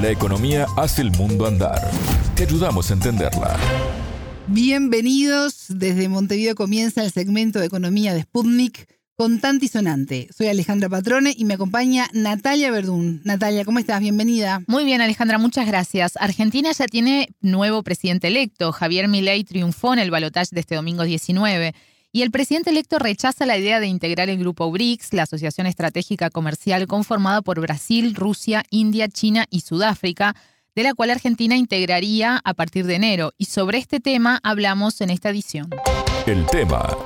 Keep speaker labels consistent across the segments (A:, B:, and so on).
A: La economía hace el mundo andar. Te ayudamos a entenderla.
B: Bienvenidos. Desde Montevideo comienza el segmento de economía de Sputnik con Tanti Sonante. Soy Alejandra Patrone y me acompaña Natalia Verdún. Natalia, ¿cómo estás? Bienvenida.
C: Muy bien, Alejandra, muchas gracias. Argentina ya tiene nuevo presidente electo. Javier Milei triunfó en el balotaje de este domingo 19. Y el presidente electo rechaza la idea de integrar el grupo BRICS, la asociación estratégica comercial conformada por Brasil, Rusia, India, China y Sudáfrica, de la cual Argentina integraría a partir de enero. Y sobre este tema hablamos en esta edición.
A: El tema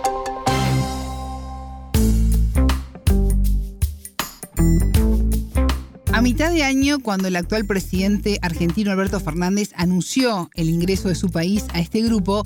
B: A mitad de año, cuando el actual presidente argentino Alberto Fernández anunció el ingreso de su país a este grupo,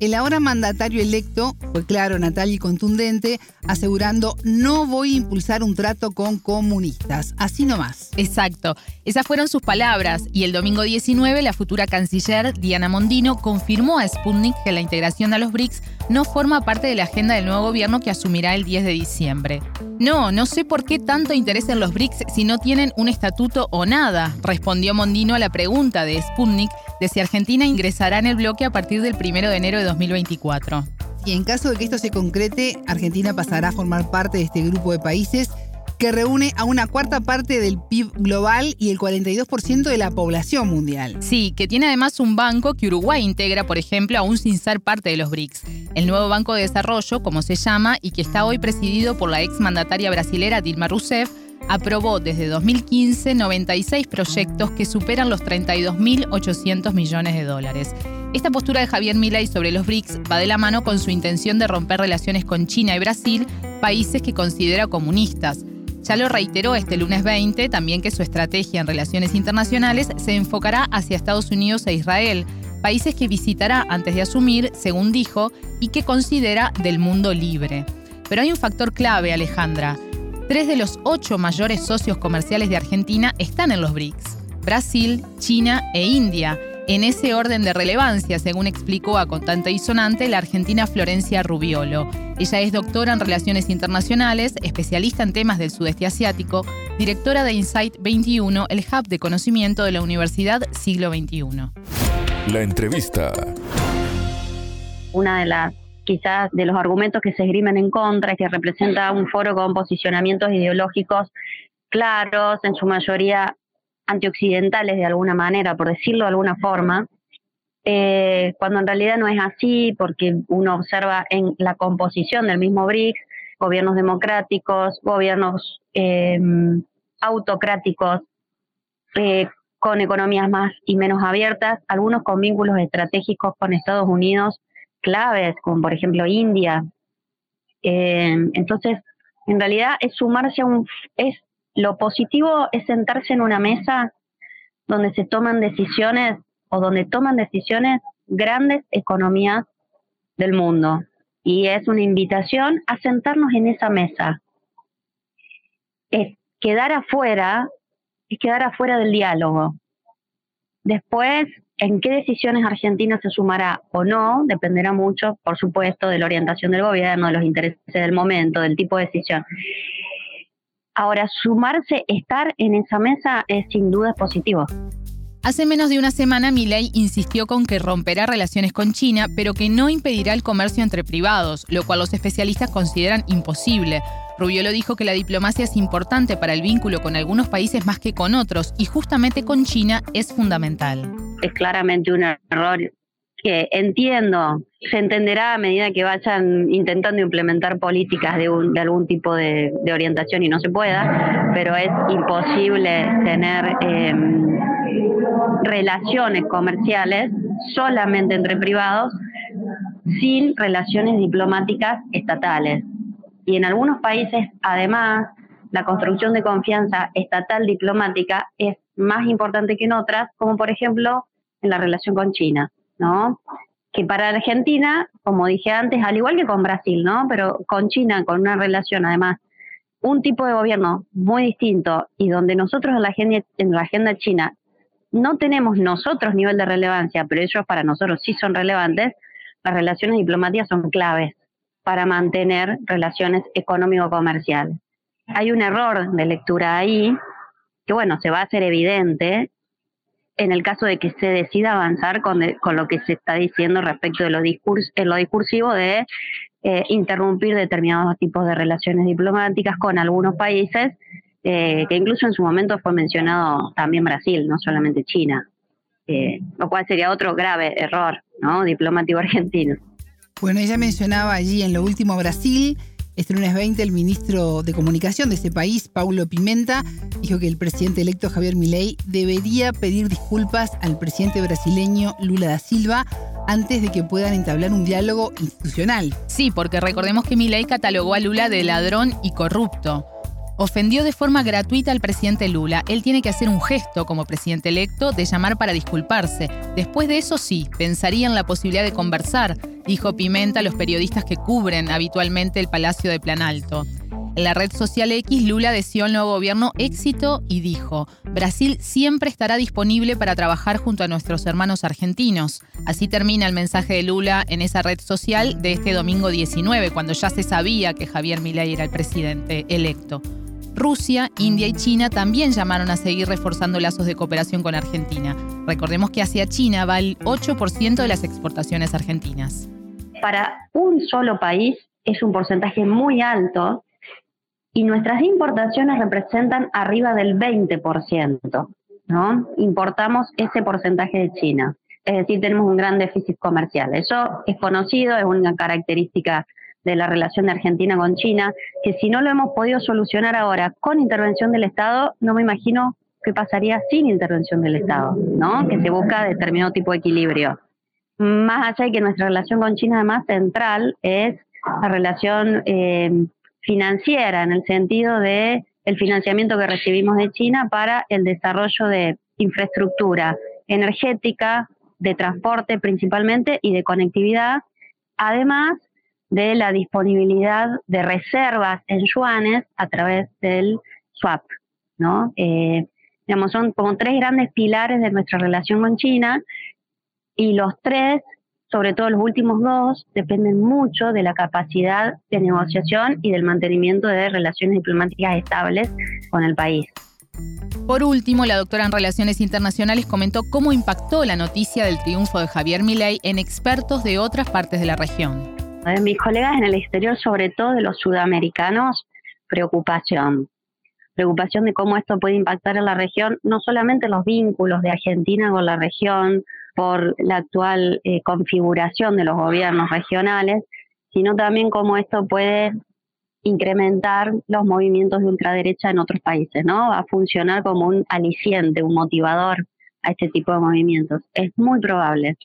B: el ahora mandatario electo fue claro, natal y contundente, asegurando no voy a impulsar un trato con comunistas. Así nomás.
C: Exacto. Esas fueron sus palabras y el domingo 19 la futura canciller Diana Mondino confirmó a Sputnik que la integración a los BRICS no forma parte de la agenda del nuevo gobierno que asumirá el 10 de diciembre. No, no sé por qué tanto interés en los BRICS si no tienen un estatuto o nada, respondió Mondino a la pregunta de Sputnik de si Argentina ingresará en el bloque a partir del 1 de enero de 2024.
B: Y en caso de que esto se concrete, Argentina pasará a formar parte de este grupo de países que reúne a una cuarta parte del PIB global y el 42% de la población mundial.
C: Sí, que tiene además un banco que Uruguay integra, por ejemplo, aún sin ser parte de los BRICS. El nuevo Banco de Desarrollo, como se llama, y que está hoy presidido por la ex mandataria brasilera Dilma Rousseff, aprobó desde 2015 96 proyectos que superan los 32.800 millones de dólares. Esta postura de Javier Milei sobre los BRICS va de la mano con su intención de romper relaciones con China y Brasil, países que considera comunistas. Ya lo reiteró este lunes 20 también que su estrategia en relaciones internacionales se enfocará hacia Estados Unidos e Israel, países que visitará antes de asumir, según dijo, y que considera del mundo libre. Pero hay un factor clave, Alejandra. Tres de los ocho mayores socios comerciales de Argentina están en los BRICS. Brasil, China e India. En ese orden de relevancia, según explicó a Contante y Sonante la argentina Florencia Rubiolo. Ella es doctora en Relaciones Internacionales, especialista en temas del sudeste asiático, directora de Insight 21, el hub de conocimiento de la Universidad Siglo XXI.
A: La entrevista.
D: Una de las quizás de los argumentos que se esgrimen en contra es que representa un foro con posicionamientos ideológicos claros, en su mayoría antioccidentales de alguna manera, por decirlo de alguna forma, eh, cuando en realidad no es así, porque uno observa en la composición del mismo BRICS gobiernos democráticos, gobiernos eh, autocráticos, eh, con economías más y menos abiertas, algunos con vínculos estratégicos con Estados Unidos claves, como por ejemplo India. entonces, en realidad es sumarse a un, es lo positivo es sentarse en una mesa donde se toman decisiones o donde toman decisiones grandes economías del mundo. Y es una invitación a sentarnos en esa mesa. Es quedar afuera, es quedar afuera del diálogo. Después, en qué decisiones Argentina se sumará o no, dependerá mucho, por supuesto, de la orientación del gobierno, de los intereses del momento, del tipo de decisión. Ahora, sumarse, estar en esa mesa es sin duda positivo.
C: Hace menos de una semana, Milei insistió con que romperá relaciones con China, pero que no impedirá el comercio entre privados, lo cual los especialistas consideran imposible. Rubiolo dijo que la diplomacia es importante para el vínculo con algunos países más que con otros, y justamente con China es fundamental.
D: Es claramente un error que entiendo, se entenderá a medida que vayan intentando implementar políticas de, algún tipo de, orientación y no se pueda, pero es imposible tener em, relaciones comerciales solamente entre privados sin relaciones diplomáticas estatales. Y en algunos países, además, la construcción de confianza estatal diplomática es más importante que en otras, como por ejemplo en la relación con China. ¿No? Que para Argentina, como dije antes, al igual que con Brasil, ¿no? Pero con China, con una relación además, un tipo de gobierno muy distinto y donde nosotros en la agenda, en la agenda china no tenemos nosotros nivel de relevancia, pero ellos para nosotros sí son relevantes, las relaciones diplomáticas son claves para mantener relaciones económico-comerciales. Hay un error de lectura ahí, que bueno, se va a hacer evidente, en el caso de que se decida avanzar con, con lo que se está diciendo respecto de lo, discurs, en lo discursivo de eh, interrumpir determinados tipos de relaciones diplomáticas con algunos países, eh, que incluso en su momento fue mencionado también Brasil, no solamente China, eh, lo cual sería otro grave error ¿no? diplomático argentino.
B: Bueno, ella mencionaba allí en lo último Brasil este lunes 20, el ministro de Comunicación de ese país, Paulo Pimenta, dijo que el presidente electo Javier Milei debería pedir disculpas al presidente brasileño Lula da Silva antes de que puedan entablar un diálogo institucional.
C: Sí, porque recordemos que Milei catalogó a Lula de ladrón y corrupto. Ofendió de forma gratuita al presidente Lula. Él tiene que hacer un gesto como presidente electo de llamar para disculparse. Después de eso sí, pensaría en la posibilidad de conversar, dijo Pimenta a los periodistas que cubren habitualmente el Palacio de Plan Alto. En la red social X, Lula deseó al nuevo gobierno éxito y dijo, Brasil siempre estará disponible para trabajar junto a nuestros hermanos argentinos. Así termina el mensaje de Lula en esa red social de este domingo 19, cuando ya se sabía que Javier Milei era el presidente electo. Rusia, India y China también llamaron a seguir reforzando lazos de cooperación con Argentina. Recordemos que hacia China va el 8% de las exportaciones argentinas.
D: Para un solo país es un porcentaje muy alto y nuestras importaciones representan arriba del 20%, ¿no? Importamos ese porcentaje de China. Es decir, tenemos un gran déficit comercial. Eso es conocido, es una característica de la relación de Argentina con China, que si no lo hemos podido solucionar ahora con intervención del Estado, no me imagino qué pasaría sin intervención del Estado, ¿no? Que se busca determinado tipo de equilibrio. Más allá de que nuestra relación con China además central es la relación eh, financiera, en el sentido de el financiamiento que recibimos de China para el desarrollo de infraestructura energética, de transporte principalmente y de conectividad, además de la disponibilidad de reservas en yuanes a través del swap, ¿no? Eh, digamos, son como tres grandes pilares de nuestra relación con China y los tres, sobre todo los últimos dos, dependen mucho de la capacidad de negociación y del mantenimiento de relaciones diplomáticas estables con el país.
C: Por último, la doctora en Relaciones Internacionales comentó cómo impactó la noticia del triunfo de Javier Milei en expertos de otras partes de la región.
D: De mis colegas en el exterior, sobre todo de los sudamericanos, preocupación. Preocupación de cómo esto puede impactar en la región, no solamente los vínculos de Argentina con la región por la actual eh, configuración de los gobiernos regionales, sino también cómo esto puede incrementar los movimientos de ultraderecha en otros países, ¿no? Va a funcionar como un aliciente, un motivador a este tipo de movimientos. Es muy probable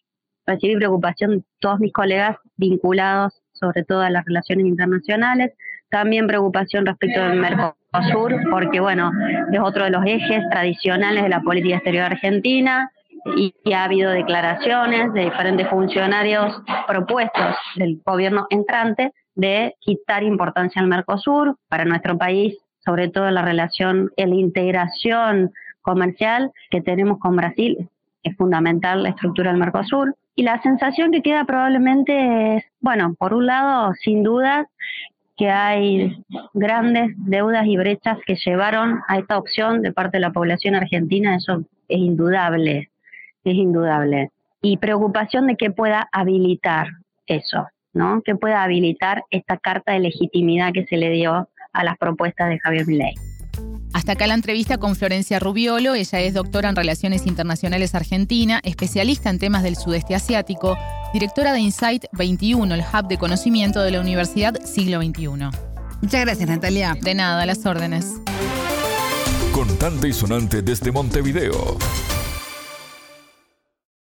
D: recibí preocupación de todos mis colegas vinculados sobre todo a las relaciones internacionales, también preocupación respecto del Mercosur, porque bueno, es otro de los ejes tradicionales de la política exterior argentina y, ha habido declaraciones de diferentes funcionarios propuestos del gobierno entrante de quitar importancia al Mercosur para nuestro país, sobre todo la relación, la integración comercial que tenemos con Brasil, es fundamental la estructura del Mercosur. Y la sensación que queda probablemente es, bueno, por un lado, sin duda, que hay grandes deudas y brechas que llevaron a esta opción de parte de la población argentina, eso es indudable, es indudable. Y preocupación de que pueda habilitar eso, ¿no? Que pueda habilitar esta carta de legitimidad que se le dio a las propuestas de Javier Milei.
C: Hasta acá la entrevista con Florencia Rubiolo. Ella es doctora en Relaciones Internacionales Argentina, especialista en temas del sudeste asiático, directora de Insight 21, el hub de conocimiento de la Universidad Siglo XXI.
B: Muchas gracias, Natalia.
C: De nada, las órdenes.
A: Contante y sonante desde Montevideo.